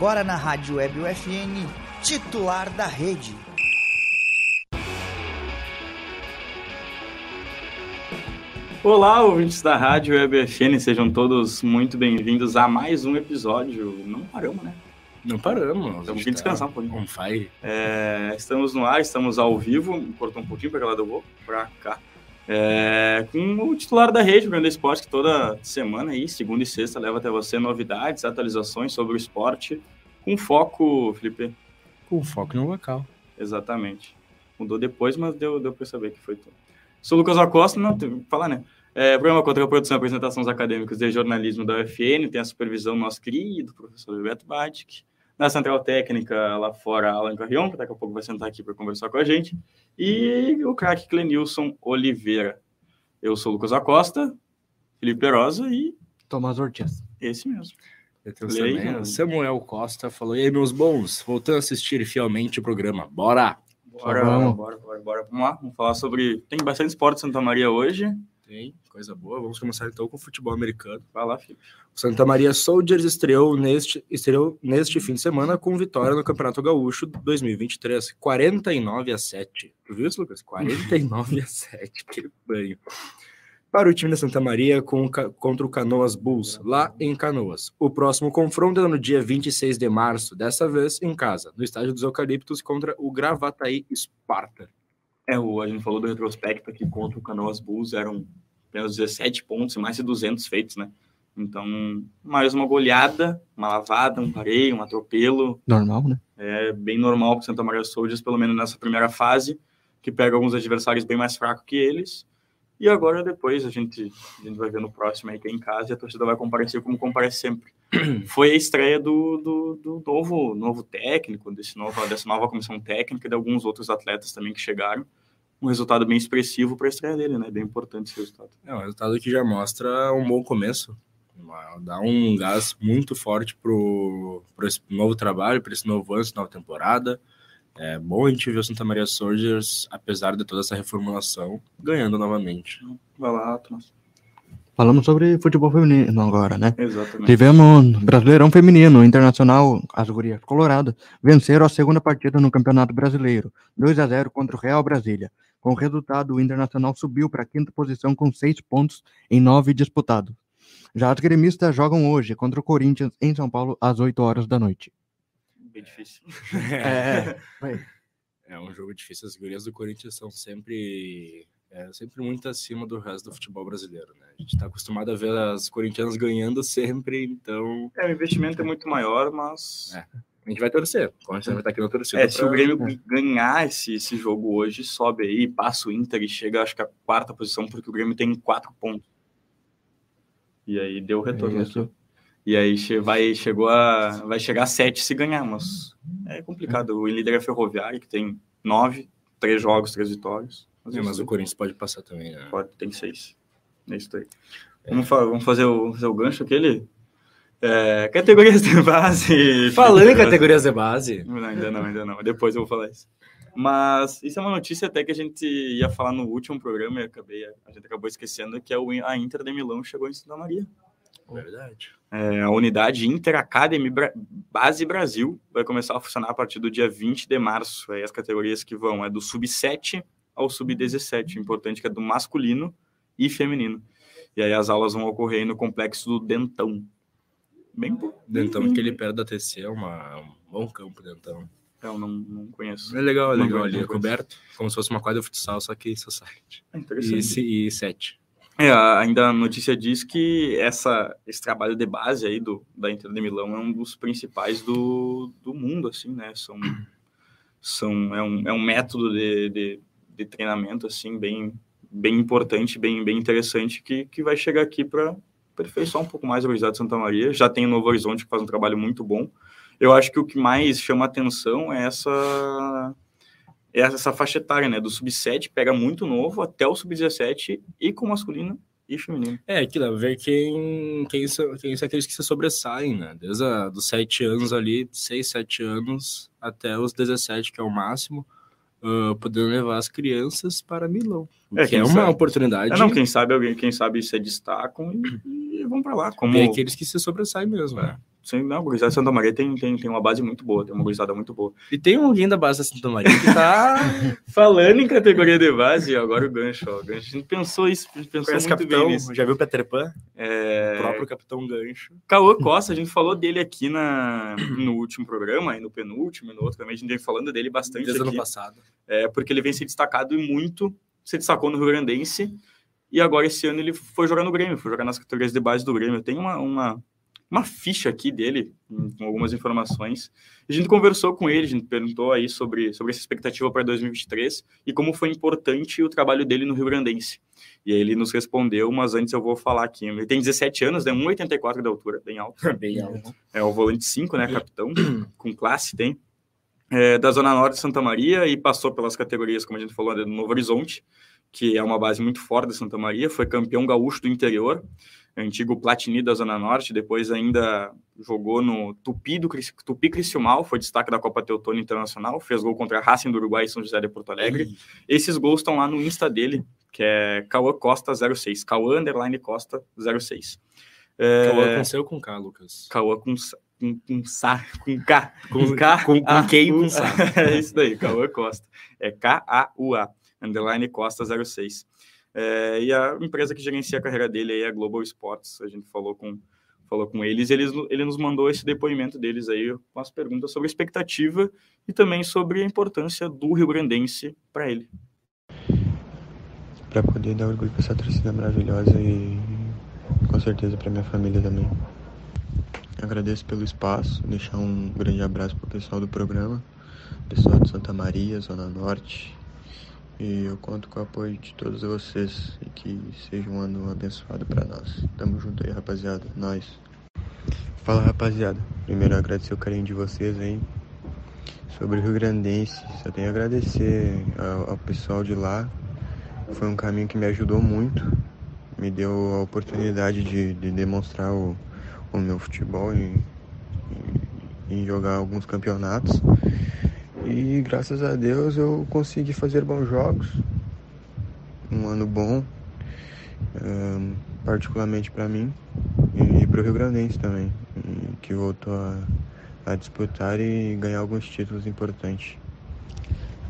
agora na Rádio Web UFN, titular da rede. Olá, ouvintes da Rádio Web UFN, sejam todos muito bem-vindos a mais um episódio. Não paramos, né? Não paramos. Estamos vindo descansar um pouquinho. On fire. É, estamos no ar, estamos ao vivo. Cortou um pouquinho para lá eu vou, para cá. É, com o titular da rede, o Grande Esporte, que toda semana aí, segunda e sexta, leva até você novidades, atualizações sobre o esporte, com foco, Felipe. Com foco no local. Exatamente. Mudou depois, mas deu, deu para saber que foi tudo. Sou Lucas Acosta, não, tem que falar, né? É, programa contra a produção e apresentação dos acadêmicos de jornalismo da UFN, tem a supervisão do nosso querido professor Bebeto Batic, na central técnica lá fora, Alan Carrion, que daqui a pouco vai sentar aqui para conversar com a gente, e o craque Clenilson Oliveira. Eu sou Lucas Acosta, Felipe Perosa e... Tomás Ortiz. Esse mesmo. Aí, Samuel Costa falou, e aí, meus bons, voltando a assistir fielmente o programa, bora! Bora, bora, bora, bora, bora. Vamos lá, vamos falar sobre... Tem bastante esporte em Santa Maria hoje. Tem, coisa boa. Vamos começar então com o futebol americano. Vai lá, Felipe. O Santa Maria Soldiers estreou neste, estreou neste fim de semana com vitória no Campeonato Gaúcho 2023. 49 a 7. Tu viu isso, Lucas? 49 a 7. Que banho. Para o time da Santa Maria com, contra o Canoas Bulls, lá em Canoas. O próximo confronto é no dia 26 de março, dessa vez em casa, no estádio dos Eucaliptos contra o Gravataí Sparta. É, o, a gente falou do retrospecto aqui contra o Canoas Bulls, eram apenas 17 pontos e mais de 200 feitos, né? Então, mais uma goleada, uma lavada, um pareio, um atropelo. Normal, né? É bem normal para o Santa Maria Soldiers, pelo menos nessa primeira fase, que pega alguns adversários bem mais fracos que eles. E agora, depois, a gente, a gente vai ver no próximo aí que é em casa e a torcida vai comparecer como comparece sempre. Foi a estreia do, do, do, novo, novo técnico, desse novo, dessa nova comissão técnica e de alguns outros atletas também que chegaram. Um resultado bem expressivo para a estreia dele, né? Bem importante esse resultado. É um resultado que já mostra um bom começo. Dá um gás muito forte para esse novo trabalho, para esse novo ano, essa nova temporada. É bom a gente ver o Santa Maria Soldiers, apesar de toda essa reformulação, ganhando novamente. Vai lá, Thomas. Falamos sobre futebol feminino agora, né? Exatamente. Tivemos Brasileirão Feminino, Internacional, as gurias Colorado, venceram a segunda partida no Campeonato Brasileiro, 2 a 0 contra o Real Brasília. Com o resultado, o Internacional subiu para a quinta posição com seis pontos em nove disputados. Já as gremistas jogam hoje contra o Corinthians em São Paulo às 8 horas da noite. Bem difícil. É, é um jogo difícil. As gurias do Corinthians são sempre, é, sempre muito acima do resto do futebol brasileiro. Né? A gente está acostumado a ver as corintianas ganhando sempre, então. É, o investimento é muito maior, mas. É. A gente vai torcer. O Corinthians vai estar aqui na torcida. É, pra... se o Grêmio ganhar esse, esse jogo hoje, sobe aí, passa o Inter e chega, acho que a quarta posição, porque o Grêmio tem quatro pontos. E aí deu o retorno. Isso. E aí vai, chegou a, vai chegar a sete se ganhar, mas é complicado. O líder é Ferroviário, que tem nove, três jogos, três vitórias. Mas, é, mas o Corinthians pode passar também, né? Pode, tem seis. É isso aí. É. Vamos, vamos fazer, o, fazer o gancho aquele? É, categorias de base. Falando em categorias de base. Não, ainda não, ainda não. Depois eu vou falar isso. Mas isso é uma notícia até que a gente ia falar no último programa e acabei, a gente acabou esquecendo que é a Inter de Milão chegou em Santa Maria. Verdade. É, a unidade Inter Academy Bra Base Brasil vai começar a funcionar a partir do dia 20 de março. Aí as categorias que vão é do sub-7 ao sub-17. Importante que é do masculino e feminino. E aí as aulas vão ocorrer no complexo do Dentão. Bem Dentão, bem, aquele perto da TC, é uma, um bom campo, Dentão. Eu não, não conheço. É legal, é legal ali, é coberto, como se fosse uma quadra de futsal, só que society. É interessante. E, e sete. É, ainda a notícia diz que essa, esse trabalho de base aí do, da Inter de Milão é um dos principais do, do mundo, assim, né? São, são, é, um, é um método de, de, de treinamento, assim, bem, bem importante, bem, bem interessante, que, que vai chegar aqui para aperfeiçoar um pouco mais a Universidade de Santa Maria. Já tem o Novo Horizonte, que faz um trabalho muito bom. Eu acho que o que mais chama atenção é essa é essa faixa etária, né? Do sub-7 pega muito novo até o sub-17 e com masculino e feminino. É, aquilo, ver quem, quem, são, quem são aqueles que se sobressaem, né? Desde a, dos 7 anos ali, 6, 7 anos, até os 17, que é o máximo, uh, podendo levar as crianças para Milão. É, que é uma sabe. oportunidade. É, não, quem sabe alguém, quem sabe se destacam e, e vão para lá. Como... E aqueles que se sobressaem mesmo, né? Sim, não, a gurizada de Santa Maria tem, tem, tem uma base muito boa, tem uma gurizada muito boa. E tem alguém da base da Santa Maria que tá. Falando em categoria de base, agora o gancho, ó. O gancho, a gente pensou isso, a gente pensou Conhece muito capitão, bem nisso. já viu Peter Pan? É... O próprio Capitão Gancho. Cauã Costa, a gente falou dele aqui na, no último programa, e no penúltimo, e no outro também, a gente vem falando dele bastante Desde o ano aqui. passado. É, porque ele vem se destacado e muito, se destacou no Rio Grandense, e agora esse ano ele foi jogar no Grêmio, foi jogar nas categorias de base do Grêmio. Tem uma, uma, uma ficha aqui dele, hum, com algumas informações. A gente conversou com ele, a gente perguntou aí sobre, sobre essa expectativa para 2023 e como foi importante o trabalho dele no Rio Grandense. E ele nos respondeu, mas antes eu vou falar aqui. Ele tem 17 anos, né, 1,84 de altura, bem alto. Bem alto. É o volante 5, né, capitão, com classe tem. É, da Zona Norte de Santa Maria e passou pelas categorias, como a gente falou, do Novo Horizonte, que é uma base muito forte de Santa Maria, foi campeão gaúcho do interior, antigo Platini da Zona Norte, depois ainda jogou no Tupi do Tupi Criciúmal, foi destaque da Copa Teutônia Internacional, fez gol contra a Racing do Uruguai e São José de Porto Alegre. Esses gols estão lá no Insta dele, que é Cauã Costa 06, Cauã underline Costa 06. É, Cauã com C ou com K, Lucas? Cauã com, com, com, sa, com K. Com- K. com- com Q e com Sa. É isso daí, Cauã Costa. É K-A-U-A, underline Costa 06. É, e a empresa que gerencia a carreira dele aí é a Global Sports. A gente falou com, falou com eles eles, ele nos mandou esse depoimento deles aí com as perguntas sobre expectativa e também sobre a importância do Rio Grandense para ele. para poder dar orgulho para essa torcida maravilhosa e com certeza para minha família também. Agradeço pelo espaço, deixar um grande abraço para o pessoal do programa, pessoal de Santa Maria, Zona Norte. E eu conto com o apoio de todos vocês e que seja um ano abençoado para nós. Tamo junto aí, rapaziada. Nós. Fala, rapaziada. Primeiro agradecer o carinho de vocês aí. Sobre o Rio Grandense, só tenho a agradecer ao, ao pessoal de lá, foi um caminho que me ajudou muito, me deu a oportunidade de, de demonstrar o, o meu futebol e, e, e jogar alguns campeonatos. E graças a Deus eu consegui fazer bons jogos, um ano bom, ahn, particularmente para mim e para o Rio Grandense também, e que voltou a, a disputar e ganhar alguns títulos importantes.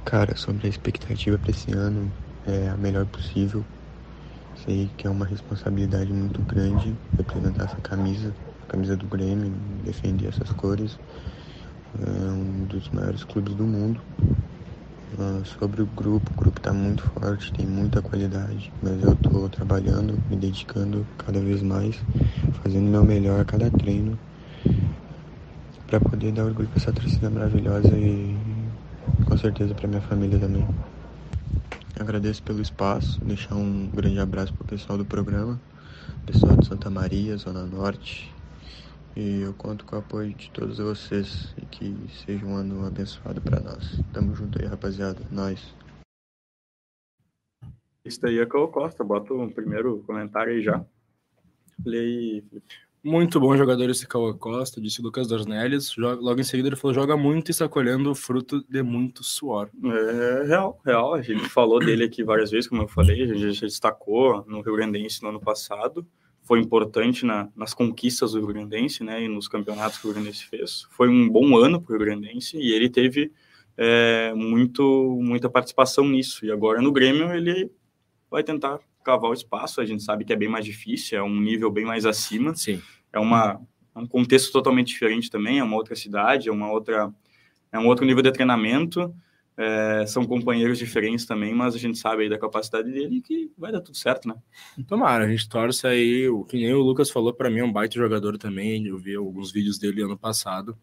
Cara, sobre a expectativa para esse ano, é a melhor possível. Sei que é uma responsabilidade muito grande representar essa camisa, a camisa do Grêmio, defender essas cores. É um dos maiores clubes do mundo. Ah, sobre o grupo, o grupo está muito forte, tem muita qualidade, mas eu estou trabalhando, me dedicando cada vez mais, fazendo o meu melhor a cada treino para poder dar orgulho para essa torcida maravilhosa e com certeza para minha família também. Agradeço pelo espaço, deixar um grande abraço pro pessoal do programa, pessoal de Santa Maria, Zona Norte. E eu conto com o apoio de todos vocês e que seja um ano abençoado para nós. Tamo junto aí, rapaziada. Nós. Isso daí é Cauã Costa, bota o primeiro comentário aí já. Felipe. Muito bom jogador esse Cauã Costa, disse o Lucas Dornelles. Joga- Logo em seguida ele falou: joga muito e está colhendo fruto de muito suor. É real, real. A gente falou dele aqui várias vezes, como eu falei, a gente já destacou no Rio Grandense no ano passado. Foi importante na- nas conquistas do Rio Grandense, né, e nos campeonatos que o Rio Grandense fez. Foi um bom ano para o Rio Grandense e ele teve é, muito, muita participação nisso. E agora no Grêmio ele vai tentar cavar o espaço. A gente sabe que é bem mais difícil, é um nível bem mais acima Sim. é uma é um contexto totalmente diferente também, é uma outra cidade, é uma outra é um outro nível de treinamento, é, são companheiros diferentes também, mas a gente sabe aí da capacidade dele que vai dar tudo certo, né? Tomara, a gente torce aí. O que nem o Lucas falou, para mim é um baita jogador também. Eu vi alguns vídeos dele ano passado.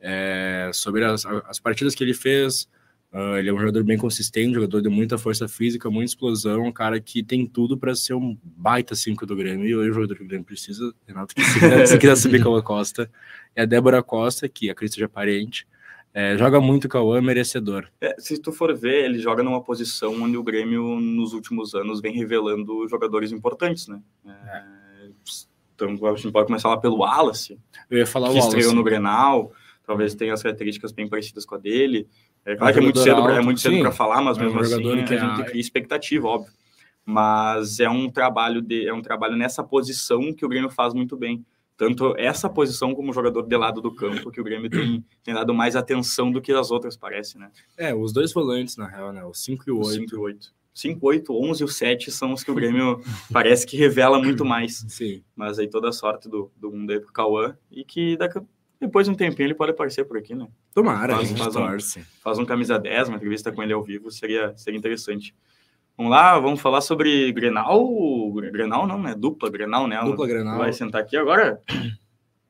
É, sobre as, as partidas que ele fez. ah, ele é um jogador bem consistente, jogador de muita força física, muita explosão, um cara que tem tudo para ser um baita 5 do Grêmio. E hoje o jogador que o Grêmio precisa, Renato, que se se quiser subir com a Costa, é a Débora Costa, que a Cris seja parente. É, joga muito o Cauã, merecedor. É, se tu for ver, ele joga numa posição onde o Grêmio nos últimos anos vem revelando jogadores importantes, né? É, então a gente pode começar lá pelo Wallace, Eu ia falar que o Wallace. estreou no Grenal, talvez tenha as características bem parecidas com a dele. É É um claro que é muito jogador cedo, é muito cedo para falar, mas É um mesmo assim que a é- gente cria expectativa, óbvio. Mas é um trabalho de, é um trabalho nessa posição que o Grêmio faz muito bem, tanto essa posição como jogador de lado do campo, que o Grêmio tem, tem dado mais atenção do que as outras, parece, né? É, os dois volantes, na real, né? O 5 e o O 8. 5 e 8. 5, 8, 11 e o 7 são os que o Grêmio parece que revela muito mais. Sim. Mas aí toda a sorte do, do mundo aí pro Cauã e que daqui, depois de um tempinho ele pode aparecer por aqui, né? Tomara, Faz- a gente faz um- torce. Faz um camisa 10, uma entrevista com ele ao vivo, seria, seria interessante. Vamos lá, vamos falar sobre Grenal. Grenal não, né? Dupla Grenal, né? Dupla Grenal. Vai sentar aqui agora.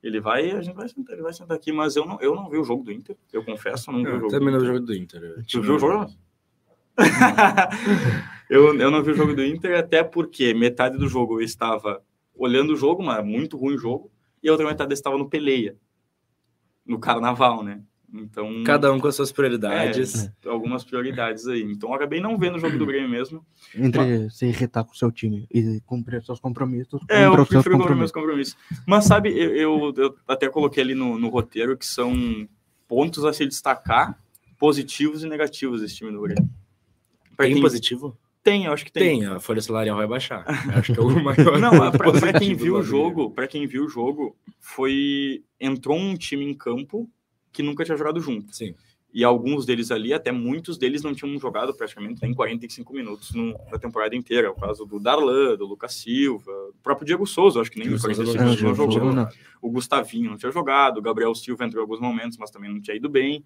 Ele vai, a gente vai sentar, ele vai sentar aqui, mas eu não, eu não vi o jogo do Inter, eu confesso, eu não vi o Eu jogo. também do no Inter. jogo do Inter. Tu viu o jogo? eu, eu não vi o jogo do Inter, até porque metade do jogo eu estava olhando o jogo, mas muito ruim o jogo, e a outra metade eu estava no Peleia, no Carnaval, né? Então, Cada um com as suas prioridades. é, algumas prioridades aí. Então, eu acabei não vendo o jogo do Grêmio mesmo. Entre se irritar com o seu time e cumprir seus compromissos, É, eu prefiro cumprir meus compromissos. Mas, sabe, eu, eu, eu até coloquei ali no, no roteiro que são pontos a se destacar, positivos e negativos desse time do Grêmio. Pra Tem quem- positivo? Tem, eu acho que tem. Tem, a folha salarial vai baixar. Eu Acho que é o maior. Não, pra quem viu o jogo, para quem viu o jogo, foi entrou um time em campo que nunca tinha jogado junto. Sim. E alguns deles ali, até muitos deles não tinham jogado praticamente nem 45 minutos no, na temporada inteira. É o caso do Darlan, do Lucas Silva, o próprio Diego Souza, acho que nem Diego Souza 45 não minutos não jogou, jogou. não. O Gustavinho não tinha jogado, o Gabriel Silva entrou em alguns momentos, mas também não tinha ido bem.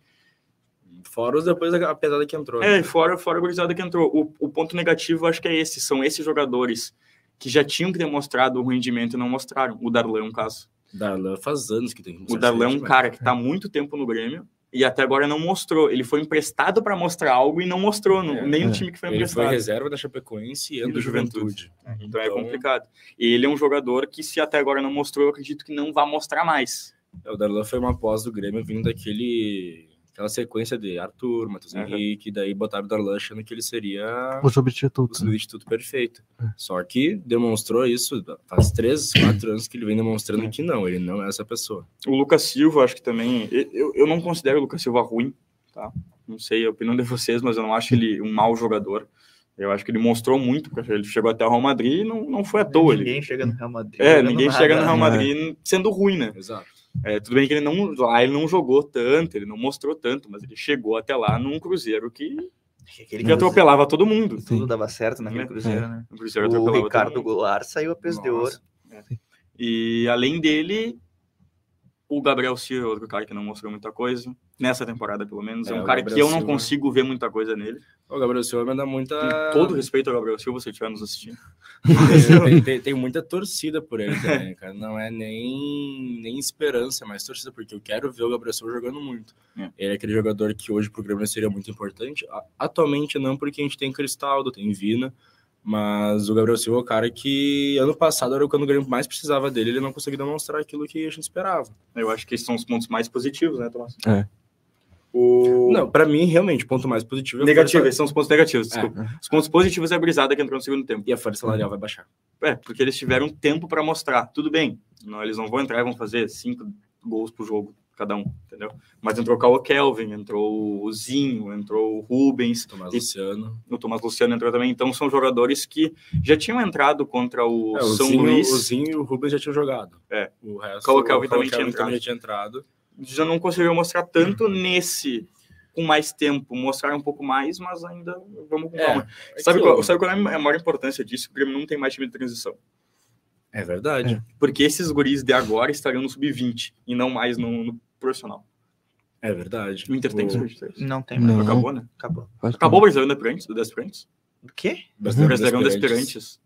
Fora os depois da pesada que entrou. É, e fora, fora a gurizada que entrou. O, o ponto negativo, acho que é esse. São esses jogadores que já tinham que ter mostrado o rendimento e não mostraram. O Darlan é um caso. Darlan faz anos que tem. O Darlan é um cara que está há muito tempo no Grêmio e até agora não mostrou. Ele foi emprestado para mostrar algo e não mostrou, no, É, nem é. no time que foi Ele foi emprestado. reserva da Chapecoense e E ano do do Juventude. Então é complicado. E ele é um jogador que, se até agora não mostrou, eu acredito que não vai mostrar mais. É, O Darlan foi uma pós do Grêmio vindo daquele. Aquela sequência de Arthur, Matheus Uhum. Henrique, daí botaram o Darlan achando que ele seria O o substituto. né? substituto perfeito. Só que demonstrou isso faz três, quatro anos que ele vem demonstrando que não, ele não é essa pessoa. O Lucas Silva, acho que também. Eu, eu não considero o Lucas Silva ruim, tá? Não sei a opinião de vocês, mas eu não acho ele um mau jogador. Eu acho que ele mostrou muito, porque ele chegou até o Real Madrid e não, não foi à toa. Ele, Ninguém chega no Real Madrid. é, ninguém nada. chega no Real né? Madrid sendo ruim, né? Exato. É, tudo bem que ele não, lá ele não jogou tanto, ele não mostrou tanto, mas ele chegou até lá num Cruzeiro que, Aquele que atropelava todo mundo. Tudo dava certo naquele É. Cruzeiro, né? O Cruzeiro O Ricardo mundo. Goulart saiu a peso de ouro. Nossa. E além dele, o Gabriel Silva, é outro cara que não mostrou muita coisa, nessa temporada pelo menos. É, É, um cara Gabriel que eu não Silva. consigo ver muita coisa nele. O Gabriel Silva me dá muita. Com todo respeito ao Gabriel Silva, se estiver nos assistindo. tem, tem- tem muita torcida por ele também, cara. Não é nem, nem esperança, mas torcida, porque eu quero ver o Gabriel Silva jogando muito. É. Ele é aquele jogador que hoje pro Grêmio seria muito importante. Atualmente não, porque a gente tem Cristaldo, tem Vina, mas o Gabriel Silva é o cara que ano passado era quando o Grêmio mais precisava dele, ele não conseguiu demonstrar aquilo que a gente esperava. Eu acho que esses são os pontos mais positivos, né, Tomás? É. O... Não, pra mim, realmente, o ponto mais positivo é Negativo, esses são os pontos negativos, sal- desculpa. É, Os pontos positivos é a brisada que entrou no segundo tempo. e a folha salarial vai baixar. É, porque eles tiveram tempo para mostrar. Tudo bem, não, eles não vão entrar e vão fazer cinco gols por jogo, cada um, entendeu? Mas entrou o Carl Kelvin, entrou o Zinho, entrou o Rubens, Tomás E- Luciano. o Tomás Luciano entrou também. Então são jogadores que já tinham entrado contra o É, o, São Zinho, Luís. o Zinho e o Rubens já tinham jogado. É. O resto, Kelvin o também tinha já tinha entrado. já não conseguiu mostrar tanto nesse com mais tempo, mostrar um pouco mais, mas ainda vamos com calma. É sabe, que qual, sabe qual é a maior importância disso? O Grêmio não tem mais time de transição. É verdade. Porque esses guris de agora estariam no sub-20 e não mais no, no profissional. É, verdade. O Inter tem O- sub-23. Não tem mais. Não. Acabou, né? Acabou. Acabou o Brasileirão de Aspirantes, do Aspirantes? O quê? O Brasileirão de Aspirantes.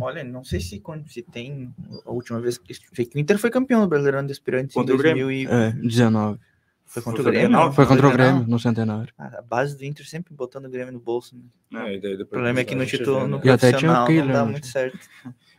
Olha, não sei se, quando- se tem a última vez que o Inter foi campeão do Brasileirão de Aspirantes Contra em o Grêmio. 2000 e... É, 19. Foi contra o Grêmio? Não? Foi contra o? Grêmio, no centenário. Ah, A base do Inter sempre botando o Grêmio no bolso. Né? É, e daí O problema é que no título no? E até tinha o profissional não dá muito certo.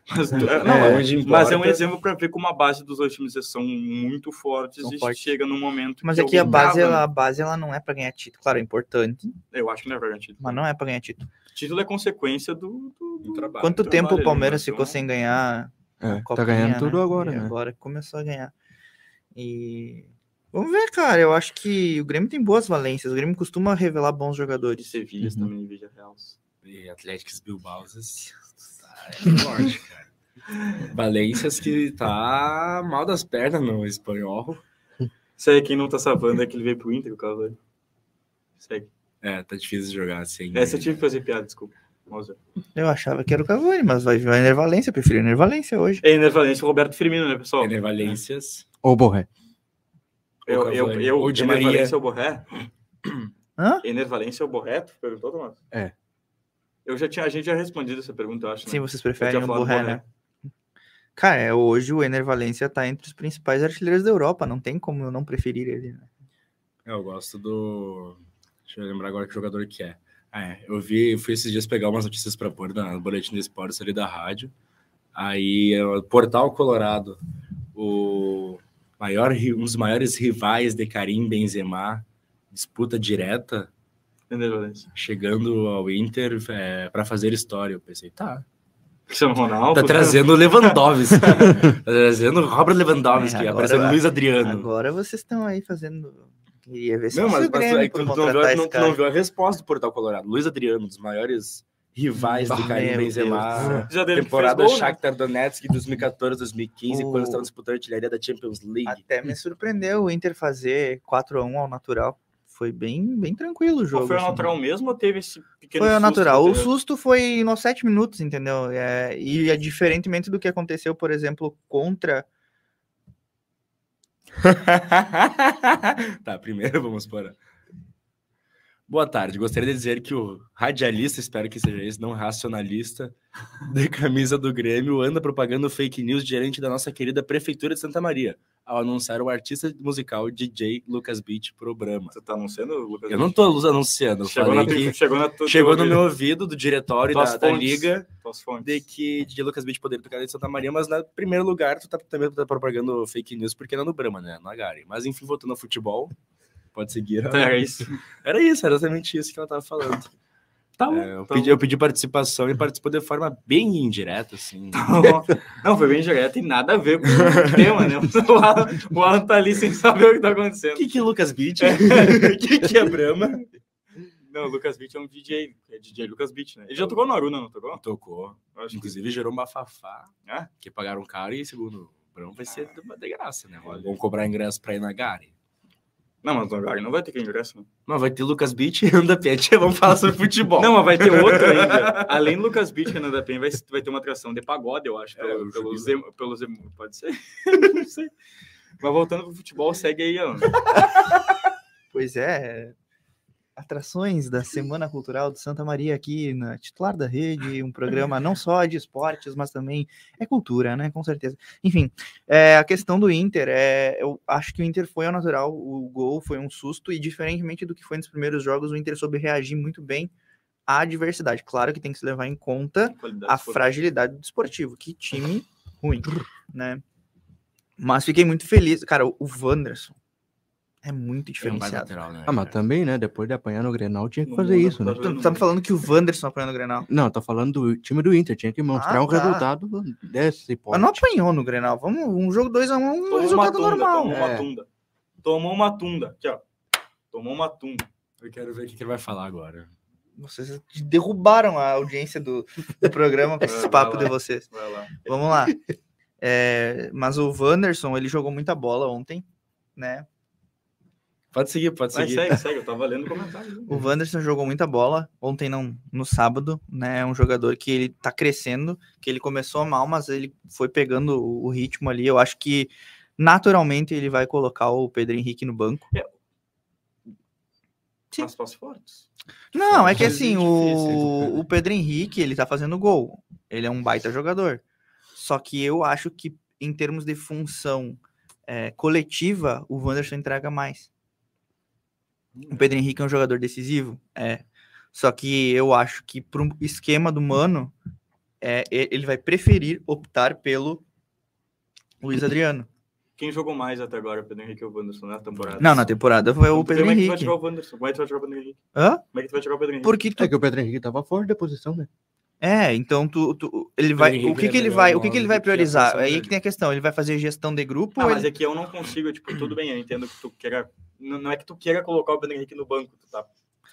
Mas, não, É, onde mas é um importa- exemplo para ver como a base dos dois times são muito fortes São e fortes. chega num momento Mas que aqui a alguém base, trava, ela, a base ela não é pra ganhar título. Claro, é importante, Eu acho que não é garantido. mas não é pra ganhar título. Título é consequência do, do, Do trabalho. Quanto trabalho tempo o ali, Palmeiras né? ficou Então, sem ganhar É, a tá Copinha, ganhando tudo né? agora, E né? Agora começou a ganhar. E vamos ver, cara. Eu acho que o Grêmio tem boas valências. O Grêmio costuma revelar bons jogadores. Sevilha Uhum. também em Vídeo Real. E Atlético Bilbao, é forte, cara. Valências que tá mal das pernas no espanhol. Sei, quem não tá sabendo é que ele veio pro Inter, o Cavani. Segue. É, tá difícil de jogar assim. Essa eu tive que fazer piada, desculpa. Eu achava que era o Cavani, mas vai vir o Ener Valência, eu prefiro o Ener Valência hoje. É, Ener Valência e Roberto Firmino, né, pessoal? Ener Valências. Ou Borré. Eu, eu, eu, Ou Di Ener Maria. Valência ou Borré? Hã? Ener Valência ou Borré? Tu perguntou, Tomás? É. Eu já tinha, a gente já respondido essa pergunta, eu acho. Sim, né? vocês Eu preferem o Borré, né? Cara, é, hoje o Ener Valência tá entre os principais artilheiros da Europa, não tem como eu não preferir ele. né? É, eu gosto do. Deixa eu lembrar agora que jogador que é. Ah, é. Eu vi, fui esses dias pegar umas notícias para pôr na- no boletim de esportes ali da rádio. Aí, é, o Portal Colorado, o maior, um dos maiores rivais de Karim Benzema, disputa direta, Chegando ao Inter para fazer história. Eu pensei, tá. Cristiano Ronaldo. Tá trazendo o Lewandowski. tá trazendo Robert Lewandowski, É, agora- aparecendo Luiz Adriano. Agora vocês estão aí fazendo. Queria ver se Não, mas, mas é que por tu não viu, a- não, não viu a resposta do Portal Colorado. Luiz Adriano, um dos maiores rivais Ah, do Karim Benzema. Já dele que Temporada gol, né? Shakhtar Donetsk 2014, 2015, O- quando estavam disputando a artilharia da Champions League. Até me surpreendeu o Inter fazer 4x1 ao natural. Foi bem, bem tranquilo o jogo. Foi assim. natural mesmo ou teve esse pequeno Foi natural. O susto foi nos 7 minutos, entendeu? É, e é diferentemente do que aconteceu, por exemplo, contra. tá, primeiro vamos para. Boa tarde. Gostaria de dizer que o radialista, espero que seja esse, não racionalista, de camisa do Grêmio, anda propagando fake news diante da nossa querida Prefeitura de Santa Maria, ao anunciar o artista musical DJ Lucas Beach pro Brahma. Você tá anunciando, Lucas? Eu não tô anunciando, Chegou, na, que chegou na tu- chegou no meu ouvido. do diretório da, da liga de que DJ Lucas Beach poderia tocar em Santa Maria, mas no primeiro lugar tu tá também tá propagando fake news porque não no Brahma, né? No Agari. Mas enfim, voltando ao futebol, pode seguir. Então, Era isso. Era isso, era exatamente isso que ela tava falando. Tá bom. É, eu, Tá pedi, bom. eu pedi participação e participou de forma bem indireta, assim. Não, foi bem direto e nada a ver com o tema, né? O Alan, o Alan tá ali sem saber o que tá O acontecendo. que que é Lucas Beach? O que que é Brahma? Não, o Lucas Beach é um DJ, é DJ Lucas Beach, né? Ele já tocou no Aruna, não tocou? Tocou. Acho que- Inclusive gerou um bafafá. Ah? Que pagaram caro e segundo o Brahma vai ser de de graça, né? Vão cobrar ingresso pra ir na Gari. Não, mas no Agari não vai ter que ingresso, né? Não, vai ter Lucas Beach e Anda Pet. Vamos falar sobre futebol. Não, mas vai ter outro ainda. Além do Lucas Beach, Renan da Penha, vai, vai ter uma atração de pagode, eu acho. É, Pelo, o pelo. Zem, pelo Zem, pode ser? não sei. Mas voltando pro futebol, segue aí, Alan. Pois é. Atrações da Semana Cultural de Santa Maria aqui na titular da rede, um programa não só de esportes, mas também é cultura, né? Com certeza. Enfim, é, a questão do Inter, é, eu acho que o Inter foi ao natural, o gol foi um susto, e diferentemente do que foi nos primeiros jogos, o Inter soube reagir muito bem à adversidade. Claro que tem que se levar em conta a esportiva. fragilidade do esportivo. Que time ruim, né? Mas fiquei muito feliz. Cara, o Wanderson é muito Foi um baita diferenciado. lateral, né? Ah, mas também, né? Depois de apanhar no Grenal, tinha que Não fazer muda, isso, né? tá Tu tá me falando que o Wanderson apanhou no Grenal. Não, tô falando do time do Inter. Tinha que mostrar Ah, um tá. resultado desse Mas não apanhou no Grenal. Vamos, um jogo 2x1, um, Tomou uma resultado tunda, normal. tomou uma É. tunda. Tomou uma tunda. Aqui, ó. Tomou uma tunda. Eu quero ver o que ele vai falar agora. Vocês derrubaram a audiência do, do programa com esses papos lá. de vocês. Vai lá. Vamos lá. É, mas o Wanderson, ele jogou muita bola ontem, né? Pode seguir, pode seguir. segue, segue. Eu tava lendo o comentário. O Wanderson jogou muita bola ontem não, no sábado, né? É um jogador que ele tá crescendo, que ele começou mal, mas ele foi pegando o, ritmo ali. Eu acho que naturalmente ele vai colocar o Pedro Henrique no banco. Sim. Mas passo fortes. Não, é que Mas é assim, o, o Pedro Henrique, ele tá fazendo gol. Ele é um baita jogador. Só que eu acho que em termos de função é, coletiva, o Wanderson entrega mais. O Pedro Henrique é um jogador decisivo? É. Só que eu acho que pro esquema do Mano, é, ele vai preferir optar pelo Luiz Adriano. Quem jogou mais até agora, Pedro Henrique ou o Wanderson, na temporada? Não, na temporada foi o Como Pedro é que tu vai Henrique. jogar o Wanderson? Como é que tu vai jogar o Pedro Henrique? Hã? Como é que tu vai jogar o Pedro Henrique? Porque tu É que o Pedro Henrique tava fora da posição, né? É, então tu, tu- ele vai, o que é que ele vai, o que que ele vai priorizar? função Aí que tem a questão, ele vai fazer gestão de grupo Ah, ou mas ele... é que eu não consigo, tipo, tudo bem, eu entendo que tu queira. Não, é que tu queira colocar o Pedro Henrique no banco, tá,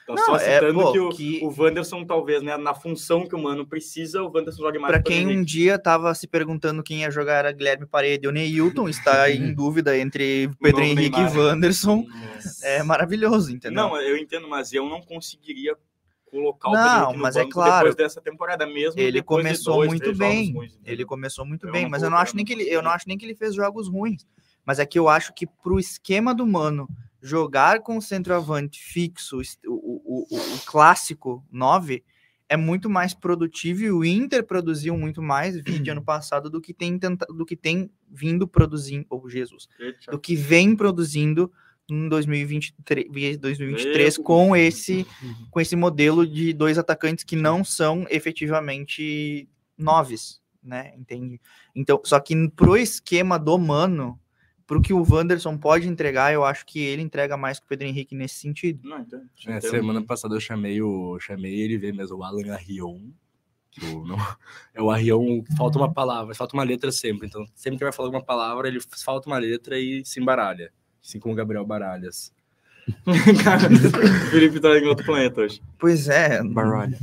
Tá Não, só é, citando pô, que, o, que- o Wanderson, talvez, né, na função que o Mano precisa, o Wanderson joga mais o quem um dia tava se perguntando quem ia jogar era Guilherme Parede ou Neilton, está em dúvida entre Pedro Henrique e Neymar. Wanderson. É maravilhoso, entendeu? Não, eu entendo, mas eu não conseguiria o Não, Henrique no mas é claro. depois dessa temporada mesmo. ele começou dois, muito bem. ruins, ele começou muito Eu bem, não mas eu não acho nem não que ele, eu não acho nem que ele fez jogos ruins. Mas é que eu acho que pro esquema do Mano jogar com o centroavante fixo, o, o, o, o clássico 9, é muito mais produtivo e o Inter produziu muito mais vídeo ano passado do que tem tenta, do que tem vindo produzindo, ou Jesus, Eita. do que vem produzindo em 2023, 2023 Meu com esse com esse modelo de dois atacantes que não são efetivamente noves, né? Entende? Então, só que pro esquema do Mano, pro que o Wanderson pode entregar, eu acho que ele entrega mais que o Pedro Henrique nesse sentido. Não, entendo. É, semana passada eu chamei o chamei ele ver mesmo o Alan Arrion. não- É o Arrion, falta uma palavra, falta uma letra sempre. Então, sempre que vai falar uma palavra, ele falta uma letra e se embaralha. Assim como o Gabriel Baralhas. Cara, o Felipe tá em outro planeta hoje. Pois é, Baralha.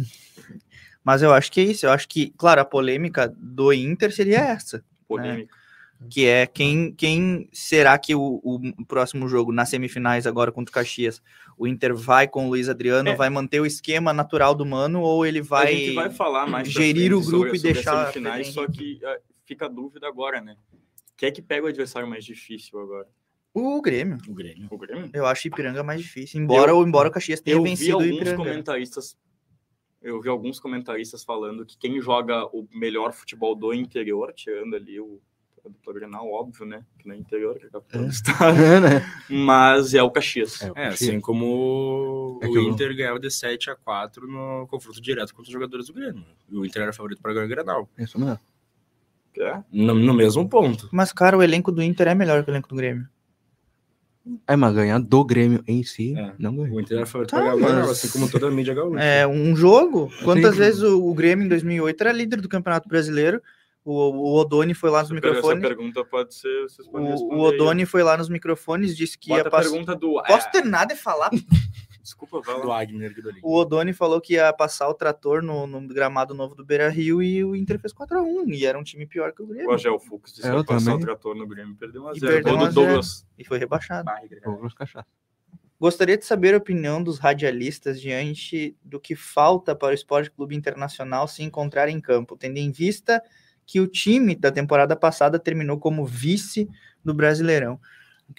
mas eu acho que é isso. Eu acho que, claro, a polêmica do Inter seria essa. Polêmico. que é quem, quem será que o, o próximo jogo, nas semifinais agora contra o Caxias, o Inter vai com o Luiz Adriano, É. vai manter o esquema natural do Mano ou ele vai, a gente vai falar mais pra gerir o grupo sobre- e sobre deixar semifinais, só que ah, fica a dúvida agora, né? Quem é que pega o adversário mais difícil agora? O Grêmio. O Grêmio. O Grêmio? Eu acho Ipiranga mais difícil, embora, Eu- embora o Caxias tenha Eu vi vencido o alguns comentaristas eu vi alguns comentaristas falando que quem joga o melhor futebol do interior, tirando ali o dupla Grenal, óbvio, né? Que não é interior, que é capital do estado, É, né? mas é o Caxias. É, o É, Caxias. assim como É o que eu- Inter ganhava de 7 a 4 no confronto direto contra os jogadores do Grêmio. E o Inter era favorito para ganhar o Grenal. Isso mesmo. É? No, no mesmo ponto. Mas, cara, o elenco do Inter é melhor que o elenco do Grêmio. É, mas ganhar do Grêmio em si, É. não ganha. O Inter era favorito Tá, para ganhar mas- assim como toda a mídia gaúcha. É um jogo. Quantas Sim. vezes o, o Grêmio em 2008 era líder do Campeonato Brasileiro? O, o Odoni foi lá nos per- Essa microfones. pergunta pode ser. Vocês podem O, responder o aí. Odoni foi lá nos microfones, disse que Bota ia a passar. pergunta do. Posso é, terminar de falar? Desculpa, vai do lá. Agner Guidolin. O Odoni falou que ia passar o trator no, no gramado novo do Beira Rio e o Inter fez 4x1. E era um time pior que o O Grêmio. Agel Fux disse É, que eu ia passar o trator no Grêmio e perdeu 1 a E 0 perdeu Gol 1 a do 0. Douglas. E foi rebaixado. Barriga. Douglas Cachaça. Gostaria de saber a opinião dos radialistas diante do que falta para o Esporte Clube Internacional se encontrar em campo, tendo em vista que o time da temporada passada terminou como vice do Brasileirão.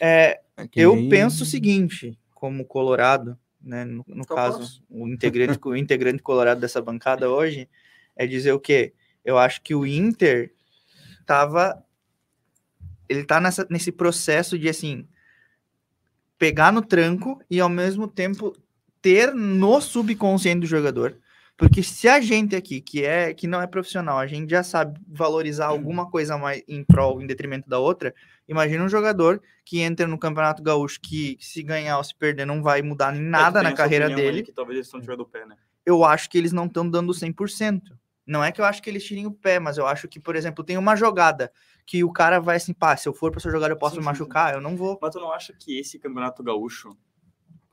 É, É eu penso o seguinte, como colorado, né, no, no Qual caso, o integrante, o integrante colorado dessa bancada hoje, é dizer o quê? Eu acho que o Inter tava ele tá nessa, nesse processo de assim pegar no tranco e ao mesmo tempo ter no subconsciente do jogador. Porque se a gente aqui, que é que não é profissional, a gente já sabe valorizar alguma coisa mais em prol, em detrimento da outra, imagina um jogador que entra no Campeonato Gaúcho que se ganhar ou se perder não vai mudar em nada É, na carreira dele. Que talvez eles estão tirando o pé, né? Eu acho que eles não estão dando 100%. Não é que eu acho que eles tirem o pé, mas eu acho que, por exemplo, tem uma jogada que o cara vai assim, pá, se eu for para essa jogada eu posso Sim, me sim, machucar, eu não vou. Mas tu não acha que esse campeonato gaúcho,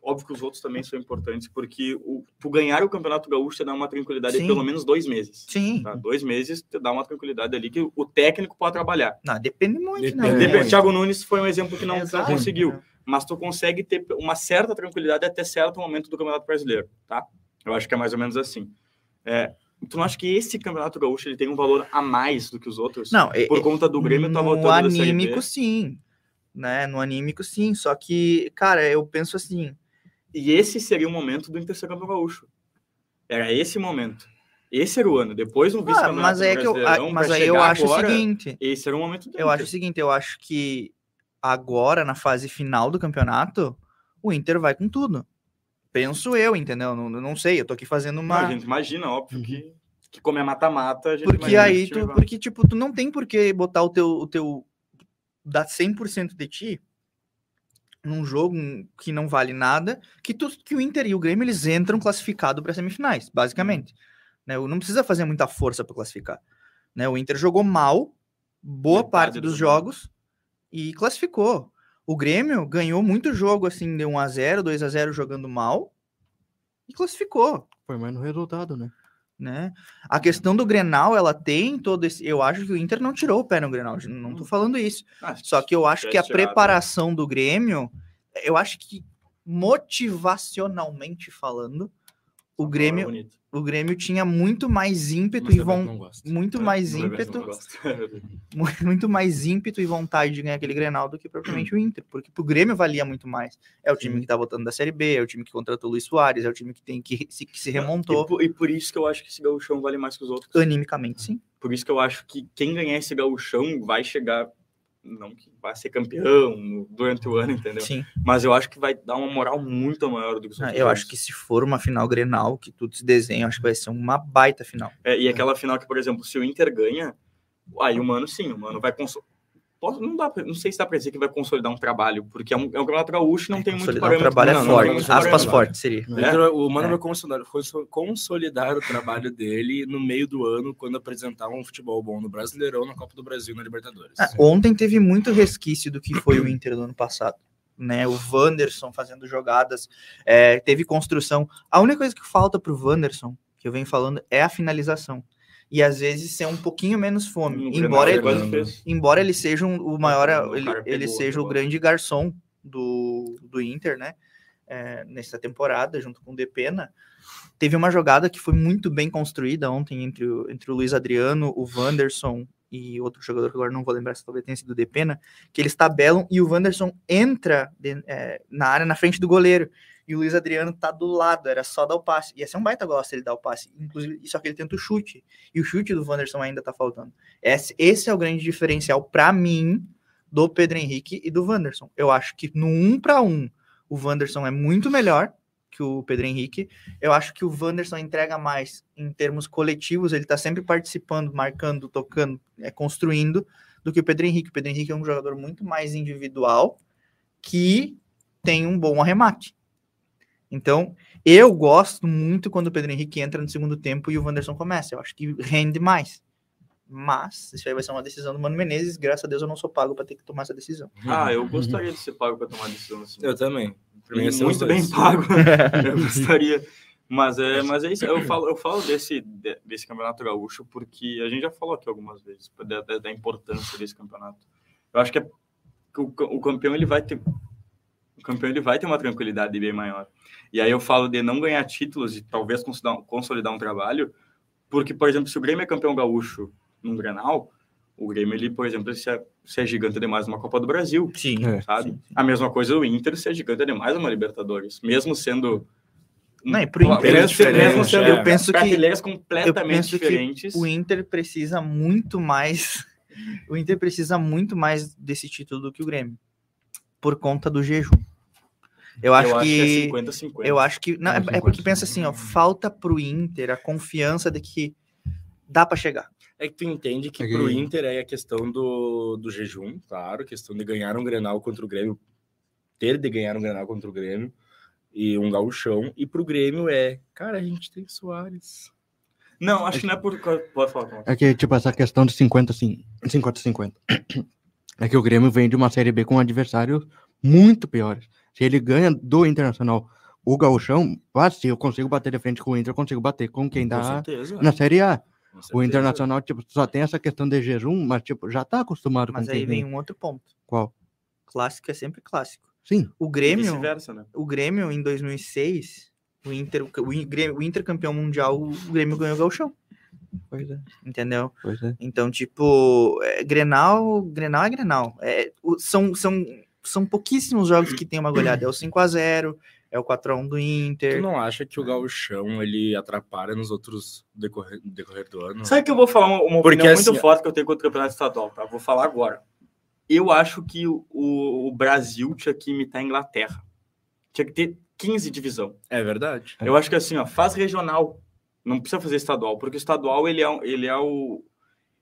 óbvio que os outros também são importantes, porque o, tu ganhar o campeonato gaúcho te dá uma tranquilidade de pelo menos dois meses. Sim. Tá? Dois meses te dá uma tranquilidade ali que o técnico pode trabalhar. Não, depende muito, Depende né? Dep- muito. Thiago Nunes foi um exemplo que não, não Exato. conseguiu, mas tu consegue ter uma certa tranquilidade até certo momento do campeonato brasileiro, tá? Eu acho que é mais ou menos assim. É, tu não acha que esse campeonato gaúcho ele tem um valor a mais do que os outros? Não, é- Por conta do Grêmio tá no voltando da Série B. anímico, sim. Né? No anímico, sim. Só que, cara, eu penso assim. E esse seria o momento do Inter ser campeão gaúcho. Era esse momento. Esse era o ano. Depois um Ah, vice-campeonato mas aí, é que eu, ah, mas aí eu acho agora, o seguinte. Esse era o momento do Eu acho o Inter. seguinte, eu acho que agora, na fase final do campeonato, o Inter vai com tudo. Penso eu, entendeu? Não, não sei, eu tô aqui fazendo Não, uma. a gente imagina, óbvio, Uhum. que, que como é mata-mata, a gente Porque imagina que aí tu, porque tipo, tu não tem por que botar o teu o teu dar 100% de ti num jogo que não vale nada, que tu, que o Inter e o Grêmio eles entram classificado para semifinais, basicamente. Né? Não precisa fazer muita força para classificar, né? O Inter jogou mal boa parte dos dos jogos e classificou. O Grêmio ganhou muito jogo assim de 1 a 0, 2 a 0 jogando mal e classificou. Foi mais no resultado, né? Né? A questão do Grenal, ela tem todo esse. Eu acho que o Inter não tirou o pé no Grenal, não tô falando isso. Ah, Só que eu acho que a tirado, preparação do Grêmio, eu acho que motivacionalmente falando, o Grêmio, é. O Grêmio tinha muito mais ímpeto Mas e gosto. muito É, mais ímpeto, muito mais ímpeto e vontade de ganhar aquele Grenal do que propriamente o Inter, porque pro Grêmio valia muito mais. É o time que tá voltando da Série B, é o time que contratou o Luiz Soares, é o time que tem que se, que se E remontou por, e por isso que eu acho que esse gauchão vale mais que os outros. animicamente, sim. Por isso que eu acho que quem ganhar esse gauchão vai chegar, não que vai ser campeão durante o ano, entendeu? Sim. Mas eu acho que vai dar uma moral muito maior do que os Ah. Eu acho que se for uma final Grenal, que tudo se desenha, acho que vai ser uma baita final. É, e aquela final que, por exemplo, se o Inter ganha, aí o Mano sim, o Mano vai consolidar. Não, dá pra- não sei se dá pra dizer que vai consolidar um trabalho, porque é um, é um campeonato gaúcho não tem muito Consolidar parâmetro. um trabalho não, é não, forte, não, não, aspas fortes seria. O Inter- O Mano É. vai consolidar, conso- consolidar o trabalho dele no meio do ano, quando apresentar um futebol bom no Brasileirão, na Copa do Brasil e na Libertadores. Ah, ontem teve muito resquício do que foi o Inter do ano passado. Né, o Wanderson fazendo jogadas, é, teve construção. A única coisa que falta pro Wanderson, que eu venho falando, é a finalização. E às vezes ser um pouquinho menos fome. No embora, ele, embora ele seja um- o maior, ele, ele seja o grande garçom do, do Inter, né? é, nessa temporada, junto com o Depena. Teve uma jogada que foi muito bem construída ontem entre o, entre o Luiz Adriano, o Wanderson e outro jogador que agora não vou lembrar se talvez tenha sido o Depena, que eles tabelam e o Wanderson entra de- é, na área na frente do goleiro. E o Luiz Adriano tá do lado, era só dar o passe. Ia ser um baita gol se ele dar o passe. Inclusive, só que ele tenta o chute. E o chute do Wanderson ainda tá faltando. Esse, esse é o grande diferencial para mim do Pedro Henrique e do Wanderson. Eu acho que no um para um o Wanderson é muito melhor que o Pedro Henrique. Eu acho que o Wanderson entrega mais em termos coletivos, ele tá sempre participando, marcando, tocando, é, construindo, do que o Pedro Henrique. O Pedro Henrique é um jogador muito mais individual que tem um bom arremate. Então, eu gosto muito quando o Pedro Henrique entra no segundo tempo e o Wanderson começa. Eu acho que rende mais. Mas isso aí vai ser uma decisão do Mano Menezes. Graças a Deus eu não sou pago para ter que tomar essa decisão. Ah, eu gostaria de ser pago para tomar decisão assim. Eu também. Muito bem pago. eu gostaria. Mas é, mas é isso. Eu falo, eu falo desse, de- desse campeonato gaúcho porque a gente já falou aqui algumas vezes da, da- da importância desse campeonato. Eu acho que, é, que o, o campeão ele vai ter o campeão ele vai ter uma tranquilidade bem maior. E aí eu falo de não ganhar títulos e talvez consolidar, consolidar um trabalho, porque por exemplo, se o Grêmio é campeão gaúcho num Grenal, o Grêmio ele, por exemplo, se é, se é gigante demais numa Copa do Brasil Sim. É. sabe? A mesma coisa o Inter ser gigante demais uma Libertadores, mesmo sendo Não, e pro Inter mesmo, é sendo- mesmo sendo é. Eu penso que- prateleiras eu completamente penso que diferentes. O Inter precisa muito mais. O Inter precisa muito mais desse título do que o Grêmio. Por conta do jejum. Eu acho eu que. acho que é 50-50. eu acho que. Não, é, é porque pensa assim, ó, falta pro Inter a confiança de que dá para chegar. É que tu entende que É que- pro Inter é a questão do, do jejum, claro, questão de ganhar um Grenal contra o Grêmio, ter de ganhar um Grenal contra o Grêmio e um gauchão, e pro Grêmio é, cara, a gente tem Soares. Não, acho que não é por. Pode falar, Tom. É que, tipo, essa questão de 50, assim, 50-50. É que o Grêmio vem de uma Série B com adversários muito piores. Se ele ganha do Internacional o Gauchão, ah, se eu consigo bater de frente com o Inter, eu consigo bater com quem Com dá certeza. na Série A. O. Internacional, tipo, só tem essa questão de jejum, mas, tipo, já tá acostumado Mas com aí quem vem vem. um outro ponto. Qual? Clássico é sempre clássico. Sim, O Grêmio, né? o Grêmio em 2006, o Inter, o, Grêmio- o Inter campeão mundial, o Grêmio ganhou o Gauchão. pois é, Entendeu? pois é. Então, tipo, é, Grenal, Grenal é Grenal. É, o- são, são, são pouquíssimos jogos que tem uma goleada. É o 5x0, é o 4x1 do Tu Inter. não acha que o gauchão, ele atrapalha nos outros decorrer, decorrer do ano? Sabe que eu vou falar uma, uma Porque, opinião assim, muito forte que eu tenho contra o campeonato estadual, tá? Vou falar agora. Eu acho que o, o, Brasil tinha que imitar a Inglaterra. Tinha que ter 15 divisão. É verdade. É. Eu acho que assim, ó, faz regional. Não precisa fazer estadual, porque o estadual ele é, um- ele é o.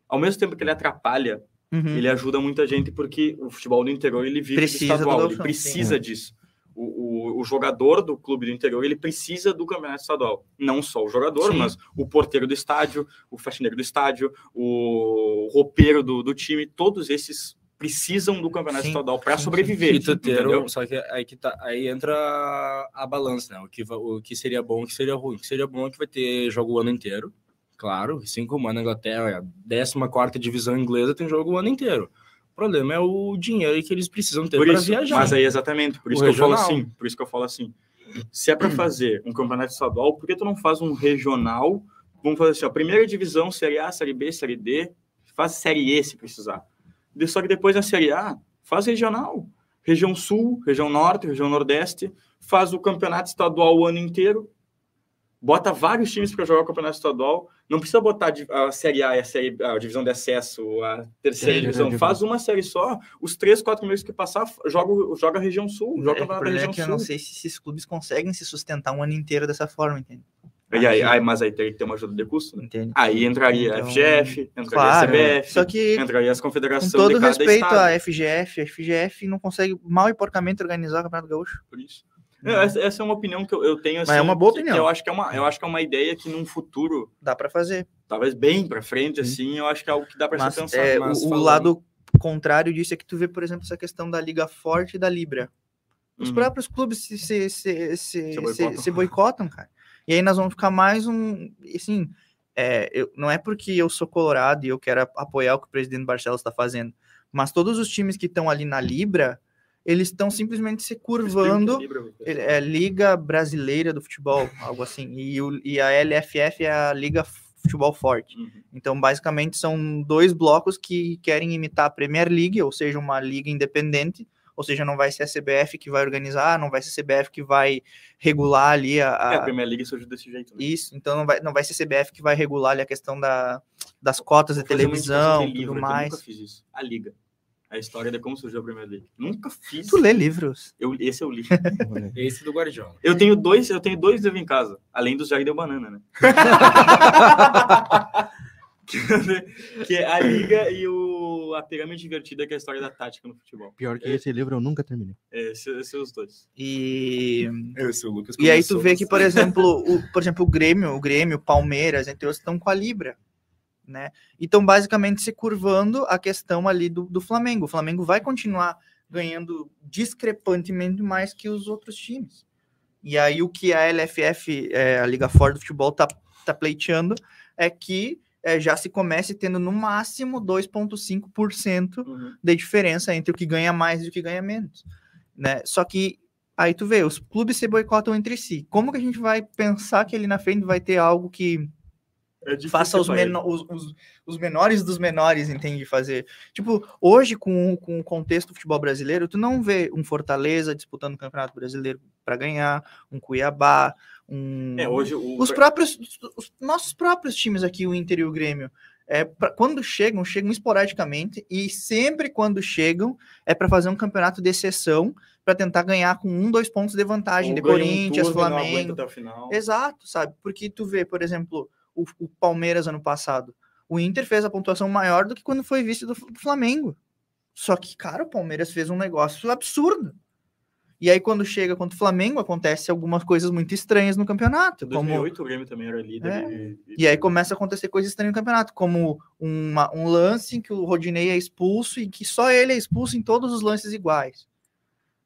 Ao mesmo tempo que ele atrapalha, Uhum. ele ajuda muita gente, porque o futebol do interior ele vive Precisa estadual, ele precisa disso. O, o, o jogador do clube do interior ele precisa do campeonato estadual. Não só o jogador, Sim. mas o porteiro do estádio, o faxineiro do estádio, o roupeiro do, do time, todos esses precisam do campeonato Sim, estadual para sobreviver. E tu ter entendeu? um- só que aí que tá, aí entra a balança, né? O que, o que seria bom, o que seria ruim. O que seria bom é que vai ter jogo o ano inteiro, claro, assim como na Inglaterra, a 14 divisão inglesa tem jogo o ano inteiro. O problema é o dinheiro que eles precisam ter para viajar. mas aí exatamente, por O isso que eu falo regional. assim, por isso que eu falo assim. Se é para fazer um campeonato estadual, por que tu não faz um regional? Vamos fazer assim, ó, primeira divisão, série A, série B, série D, faz série E se precisar. Só que depois na série A, faz regional. Região Sul, região Norte, região Nordeste, faz o campeonato estadual o ano inteiro. Bota vários times para jogar o campeonato estadual. Não precisa botar a Série A e a, série, a divisão de acesso, a terceira Sim, divisão. divisão. Faz uma série só. Os três, quatro meses que passar, joga, joga a região sul. Joga o É, campeonato da é região que eu sul. não sei se esses clubes conseguem se sustentar um ano inteiro dessa forma, entende? E aí, aí, mas aí teria que ter uma ajuda de custo. Né? Entende? Aí entraria Então, a FGF, entraria Claro, a CBF, só que entraria as com confederações todo de cada respeito estado. à FGF, a FGF não consegue mal e porcamente organizar o Campeonato Gaúcho. Por isso. Não, essa, essa é uma opinião que eu, eu tenho. Mas assim, é uma boa opinião. Eu acho que é uma, eu acho que é uma ideia que num futuro, Dá para fazer. talvez bem para frente, assim, eu acho que é algo que dá para Mas, se pensar. é, mas o, o lado contrário disso é que tu vê, por exemplo, essa questão da Liga Forte e da Libra. Os Uhum. próprios clubes se, se, se, se, Se se- boicotam. se boicotam, cara. E aí nós vamos ficar mais um. Assim, é, eu, não é porque eu sou colorado e eu quero apoiar o que o presidente Barcelos está fazendo, mas todos os times que estão ali na Libra, eles estão simplesmente se curvando. Ele- É Liga Brasileira do Futebol, algo assim. E, o- e a LFF é a Liga Futebol Forte. Uhum. Então, basicamente, são dois blocos que querem imitar a Premier League, ou seja, uma liga independente, ou seja, não vai ser a CBF que vai organizar, não vai ser a CBF que vai regular ali a. a- É, a Premier League surgiu desse jeito. Né? Isso, então não vai, não vai ser a CBF que vai regular ali a questão da, das cotas de televisão, livro tudo aqui, Eu mais. nunca fiz isso. A Liga. A história de como surgiu a Premier League. Nunca fiz. Tu lê livros. Eu, esse eu li. Esse do Guardiola. Eu tenho dois, eu tenho dois livros em casa, além dos Jardim de Banana, né? que é a Liga e o, a Pirâmide Invertida, que é a história da tática no futebol. Pior que esse livro eu nunca terminei. É, Esses, esses são os dois. E, Esse, o Lucas e aí tu vê que, por bastante. exemplo, o, por exemplo, o Grêmio, o Grêmio, Palmeiras, entre outros, estão com a Libra. Né? E estão basicamente se curvando a questão ali do, do Flamengo. O Flamengo vai continuar ganhando discrepantemente mais que os outros times. E aí o que a LFF, é, a Liga Fora do Futebol, tá, tá pleiteando é que é, já se comece tendo no máximo 2,5% Uhum. de diferença entre o que ganha mais e o que ganha menos. Né? Só que aí tu vê, os clubes se boicotam entre si. Como que a gente vai pensar que ali na frente vai ter algo que É faça os, meno- os, os- os menores dos menores, entende? Fazer. Tipo, hoje, com, com o contexto do futebol brasileiro, tu não vê um Fortaleza disputando o Campeonato Brasileiro para ganhar, um Cuiabá, um. É, hoje o... Os próprios, os nossos próprios times aqui, o Inter e o Grêmio, é, pra- quando chegam, chegam esporadicamente e sempre quando chegam é para fazer um campeonato de exceção para tentar ganhar com um, dois pontos de vantagem ou de um Corinthians, aguenta Flamengo. Exato, sabe? Porque tu vê, por exemplo, o, o Palmeiras ano passado, o Inter fez a pontuação maior do que quando foi vice do, do Flamengo. Só que, cara, o Palmeiras fez um negócio absurdo. E aí, quando chega contra o Flamengo, acontece algumas coisas muito estranhas no campeonato. Em Como 2008 o Grêmio também era líder. É. e- e aí começa a acontecer coisas estranhas no campeonato, como uma- um lance em que o Rodinei é expulso e que só ele é expulso em todos os lances iguais.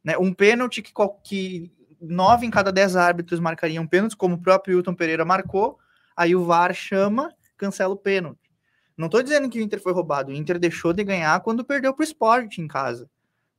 Né? Um pênalti que, que nove em cada dez árbitros marcariam pênalti, como o próprio Hilton Pereira marcou, aí o VAR chama, cancela o pênalti. Não estou dizendo que o Inter foi roubado, o Inter deixou de ganhar quando perdeu para o Sport em casa.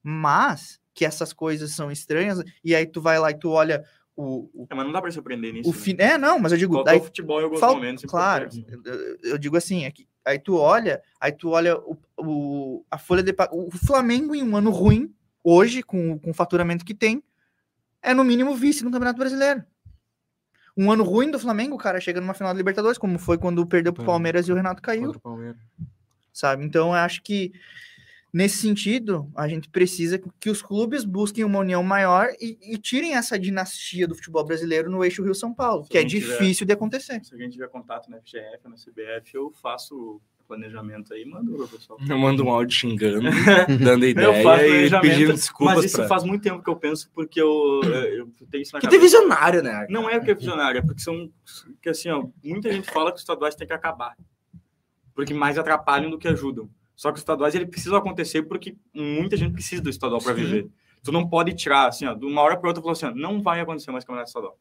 Mas que essas coisas são estranhas, e aí tu vai lá e tu olha o, o, É, mas não dá pra se aprender nisso. o né? É, não, mas eu digo, daí futebol em alguns Fal- momentos. Claro, importantes. eu, eu- digo assim, é que, aí tu olha, aí tu olha o, o- a folha de o Flamengo em um ano ruim, hoje, com, com o faturamento que tem, é no mínimo vice no Campeonato Brasileiro. Um ano ruim do Flamengo, o cara chega numa final da Libertadores, como foi quando perdeu pro É. Palmeiras e o Renato caiu, o sabe? Então eu acho que nesse sentido, a gente precisa que os clubes busquem uma união maior e, e tirem essa dinastia do futebol brasileiro no eixo Rio-São Paulo, Se que é não tiver- difícil de acontecer. Se alguém tiver contato na FGF na CBF, eu faço planejamento aí mando pro pessoal. Eu mando um áudio xingando, dando Eu ideia faço e pedindo desculpas Mas isso pra... faz muito tempo que eu penso, porque eu, eu tenho isso na Que cabeça. tem visionário, né? Não é que é visionário, é porque são. Que assim, ó, muita gente fala que os estaduais têm que acabar. Porque mais atrapalham do que ajudam. Só que os estaduais ele precisa acontecer porque muita gente precisa do estadual para viver. Tu não pode tirar assim, ó, de uma hora para outra falou assim, ó, não vai acontecer mais campeonato estadual.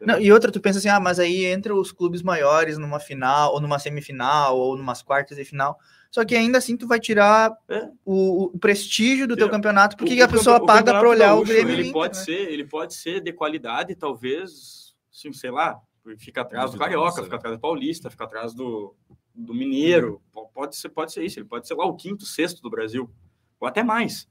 Não, e outra, tu pensa assim, ah, mas aí entra os clubes maiores numa final, ou numa semifinal, ou numas quartas de final. Só que ainda assim tu vai tirar É. o, o prestígio do teu Tira. campeonato, porque O- a pessoa paga pra olhar o Gaúcho, Grêmio e o Ele Inter, pode né? ser, ele pode ser de qualidade, talvez, assim, sei lá, fica atrás do Carioca, fica atrás do Paulista, fica atrás do, do Mineiro. Po- Pode ser, pode ser isso, ele pode ser lá o quinto, sexto do Brasil, ou até mais.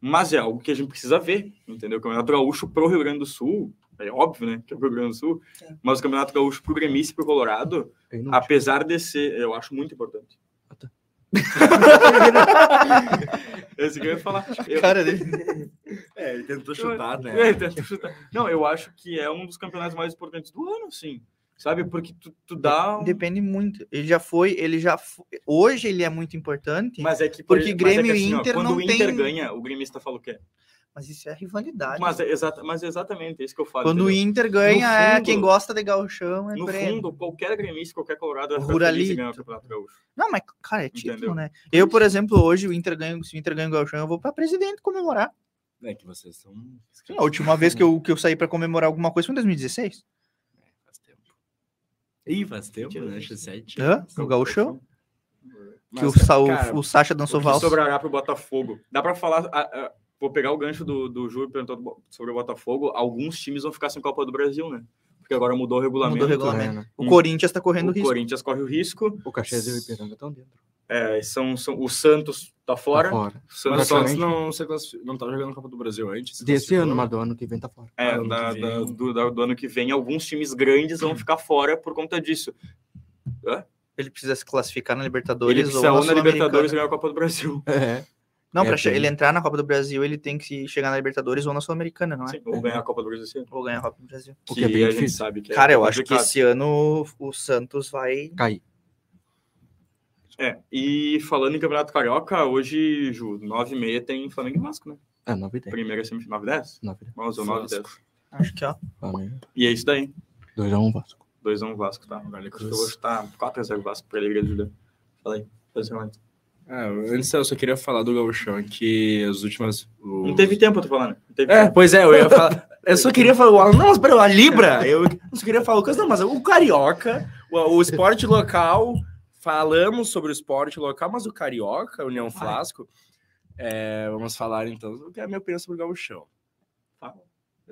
Mas é algo que a gente precisa ver, entendeu? O Campeonato Gaúcho pro Rio Grande do Sul, é óbvio, né, que é pro Rio Grande do Sul, Sim. mas o Campeonato Gaúcho pro Gremista e pro Colorado, É apesar de ser, eu acho muito importante. Ah, tá. Esse que eu ia falar. Eu- Cara dele. É, ele tentou chutar, né? É, tenta chutar. Não, eu acho que é um dos campeonatos mais importantes do ano, sim. Sabe? Porque tu, tu dá. um- Depende muito. Ele já foi, ele já foi. Hoje ele é muito importante, mas, é que por Porque é que Grêmio e assim, ó, Inter quando não o Inter tem- ganha, o gremista fala o quê? Isso é rivalidade. Mas é, exata, mas é exatamente é isso que eu falo. Quando o entendeu? Inter ganha, é fundo- quem gosta de gauchão, é No fundo, qualquer gremista, qualquer colorado O em Ruralito. ganhar o Campeonato Gaúcho. Não, mas, cara, é título, Entendeu? né? Eu, por exemplo, hoje o Inter ganha, se o Inter ganha o gauchão, eu vou pra presidente comemorar. É que vocês são. Sim, a última vez que eu, que eu saí pra comemorar alguma coisa foi em 2016. Faz tempo. Ih, faz tempo, né? Acho sete. Hã? No gauchão. Que Mas, o, Sa- o- cara, o Sacha O dançou que valsa. sobrará pro Botafogo? Dá pra falar. ah, ah, vou pegar o gancho do, do Júlio perguntando sobre o Botafogo. Alguns times vão ficar sem Copa do Brasil, né? Porque agora mudou o regulamento. Mudou o regulamento. É, né? O Corinthians tá correndo O risco. Corinthians corre o risco. O Caxias e o Ipiranga estão dentro. É, são, são, o Santos tá fora. Tá fora. O Santos o Santos não, se não tava jogando Copa do Brasil antes. se Desse ano, mas do ano que vem tá fora. É, ano da- que da- vem. do, da- do ano que vem, alguns times grandes vão ficar fora por conta disso. Ele precisa se classificar na Libertadores Ele precisa ou ou na na Libertadores ganhar a Copa do Brasil. É. Não, É, pra che- tem- ele entrar na Copa do Brasil, ele tem que chegar na Libertadores ou na Sul-Americana, não é? Sim, ou ganhar a Copa do Brasil. sim. Ou ganhar a Copa do Brasil. O Que, que é bem a gente difícil. sabe que é Cara, eu acho que esse ano o Santos vai. Cair. É, e falando em Campeonato Carioca, hoje, Ju, 9 e meia tem Flamengo e Vasco, né? É, 9 e 10. Primeira semifinal, 9 e 10? 9 e 10. 11 ou 9 e 10. Acho que, ó. Flamengo. E é isso daí. 2x1 Vasco. 2x1 Vasco, tá? Acho que eu vou chutar 4x0 Vasco pra alegria do Juliano. Fala aí. Faz o mais. Ah, antes eu só queria falar do Gauchão, que as últimas. o- Não teve tempo, eu tô falando. Não É, tempo. pois é, eu ia falar. Eu só queria falar. Não, mas pera, a Libra, eu só queria falar coisa, não, mas o Carioca, o, o esporte local, falamos sobre o esporte local, mas o Carioca, União Flasco, é, vamos falar então o que é a minha opinião sobre o Gauchão.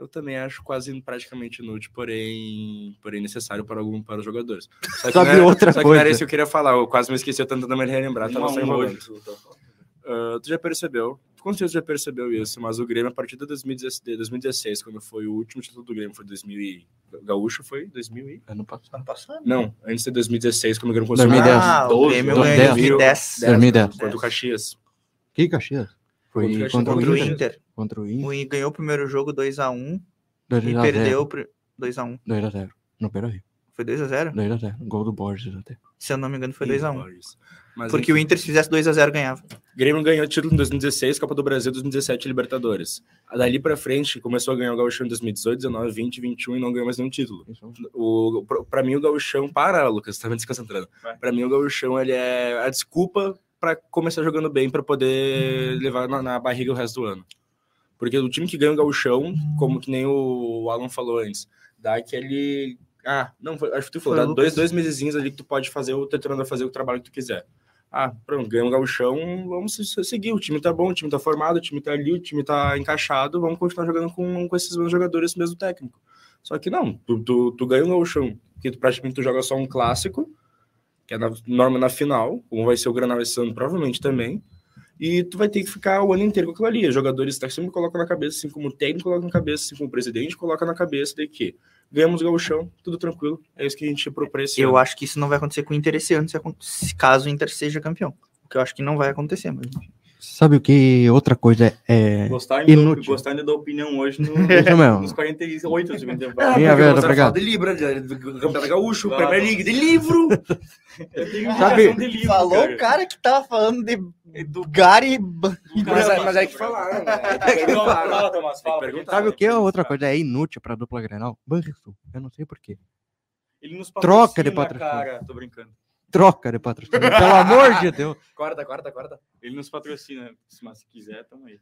Eu também acho quase praticamente inútil, porém, porém necessário para algum para os jogadores. Só que, Sabe não é- outra só que não era coisa? isso que eu queria falar, eu quase me esqueci, eu tentando me relembrar, tava só enrolando. hoje, tu falando. Ah, tu já percebeu, com certeza já percebeu isso, mas o Grêmio, a partir de 2016, de 2016 quando foi o último título do Grêmio, foi 2000 e... Gaúcho foi 2000 e... Ano passado. Ano passado? Não, antes de 2016, quando o Grêmio conseguiu... 2010. Ah, o 12, Grêmio 12, ganhou em 10. 2010. 2010. Contra o Caxias. Que Caxias? Foi Contra o o o Inter. Inter. Contra o Inter. O Inter ganhou o primeiro jogo 2x1 2 e a 0. perdeu pro- 2x1. 2x0. No Beira Rio. Foi 2x0? 2x0. Gol do Borges até. Se eu não me engano, foi Ih, 2x1. Borges. Mas, Porque o enfim, Inter, se fizesse 2x0, ganhava. Grêmio ganhou título em 2016, Copa do Brasil 2017 Libertadores. Dali pra frente, começou a ganhar o Gauchão em 2018, 19, 20, 21 e não ganhou mais nenhum título. o, pro- pra mim o gauchão, para, Lucas, tá me desconcentrando. Vai. Pra mim o gauchão, ele é a desculpa pra começar jogando bem, pra poder levar na, na barriga o resto do ano. Porque o time que ganha o gauchão, como que nem o Alan falou antes, dá aquele... Ah, não, acho que tu falou, dá dois, dois mesezinhos ali que tu pode fazer o treinador fazer o trabalho que tu quiser. Ah, pronto, ganhou o gauchão, vamos se- se- seguir, o time tá bom, o time tá formado, o time tá ali, o time tá encaixado, vamos continuar jogando com, com esses mesmos jogadores, esse mesmo técnico. Só que não, tu, tu, tu ganha o gauchão, que tu, praticamente tu joga só um clássico, que é na norma na final, como vai ser o Granal esse ano, provavelmente também, e tu vai ter que ficar o ano inteiro com aquilo ali. Os jogadores tá, sempre colocam na cabeça, assim como o técnico coloca na cabeça, assim como o presidente coloca na cabeça de que ganhamos o gauchão, tudo tranquilo, é isso que a gente propõe esse Eu ano. acho que isso não vai acontecer com o Inter esse ano, se caso o Inter seja campeão. O que eu acho que não vai acontecer, mas Sabe o que outra coisa é. Gostar ainda, Inútil. gostar ainda da opinião hoje no, mesmo. nos 48 do segundo tempo. Minha porque verdade, obrigado. de Libra, de, de, do Campeonato Gaúcho, Claro. Premier League, de livro. Eu tenho Sabe- de livro, Falou cara. o cara que tava falando de do Gary. Do Mas, cara- mas é que falaram, né? Sabe o que é outra coisa? É inútil pra dupla Grenal? Banrisul. Eu não sei porquê. Ele nos Troca de patrocínio. cara. Tô brincando. Troca de patrocínio. Pelo amor de Deus. Corta, corta, corta. Ele nos patrocina, mas se quiser, tamo aí.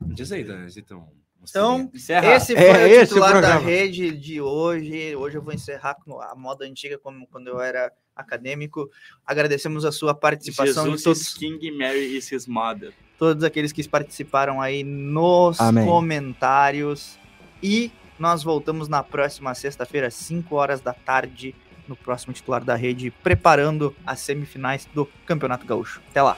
Diz aí, Dan, então. Então, Encerra. esse foi É o esse o titular da rede de hoje. Hoje eu vou encerrar com a moda antiga, como quando eu era acadêmico. Agradecemos a sua participação Jesus de todos, King, Mary is his mother. todos aqueles que participaram aí nos Amém. comentários. E nós voltamos na próxima sexta-feira, às 5 horas da tarde, no próximo titular da rede, preparando as semifinais do Campeonato Gaúcho. Até lá.